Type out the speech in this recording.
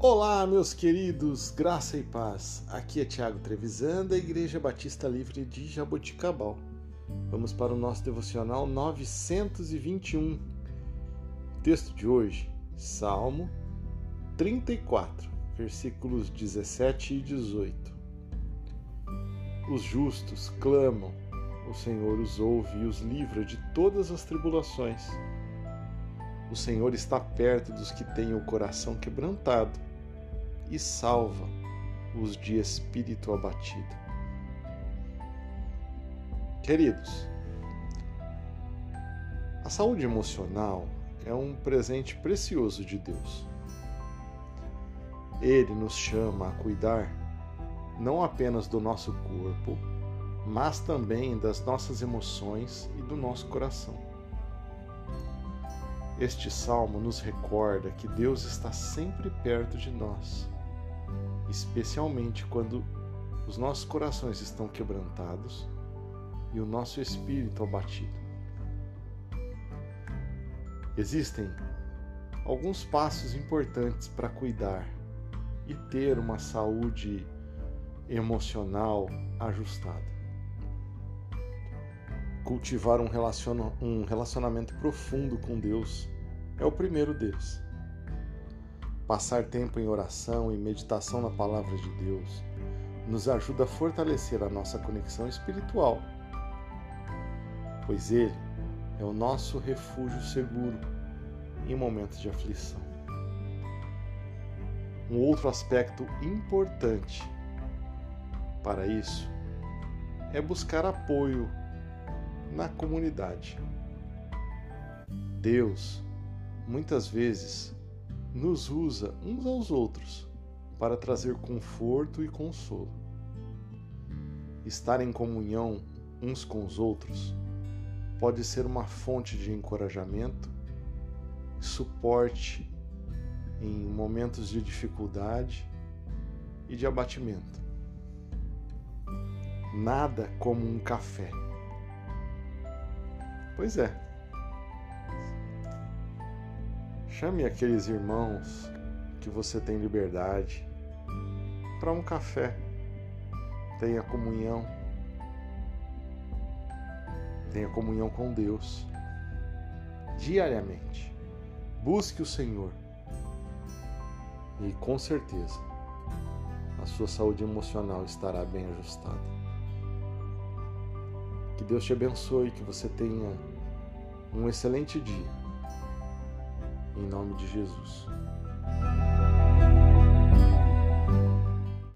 Olá, meus queridos, graça e paz. Aqui é Tiago Trevisan, da Igreja Batista Livre de Jaboticabal. Vamos para o nosso devocional 921. texto de hoje, Salmo 34, versículos 17 e 18. Os justos clamam, o Senhor os ouve e os livra de todas as tribulações. O Senhor está perto dos que têm o coração quebrantado e salva os de espírito abatido. Queridos, a saúde emocional é um presente precioso de Deus. Ele nos chama a cuidar não apenas do nosso corpo, mas também das nossas emoções e do nosso coração. Este salmo nos recorda que Deus está sempre perto de nós especialmente quando os nossos corações estão quebrantados e o nosso espírito abatido. Existem alguns passos importantes para cuidar e ter uma saúde emocional ajustada. Cultivar um relacionamento profundo com Deus é o primeiro deles. Passar tempo em oração e meditação na palavra de Deus nos ajuda a fortalecer a nossa conexão espiritual, pois Ele é o nosso refúgio seguro em momentos de aflição. Um outro aspecto importante para isso é buscar apoio na comunidade. Deus, muitas vezes, nos usa uns aos outros para trazer conforto e consolo. Estar em comunhão uns com os outros pode ser uma fonte de encorajamento, suporte em momentos de dificuldade e de abatimento. Nada como um café. Pois é, Chame aqueles irmãos que você tem liberdade para um café. Tenha comunhão. Tenha comunhão com Deus diariamente. Busque o Senhor e com certeza a sua saúde emocional estará bem ajustada. Que Deus te abençoe, que você tenha um excelente dia em nome de Jesus.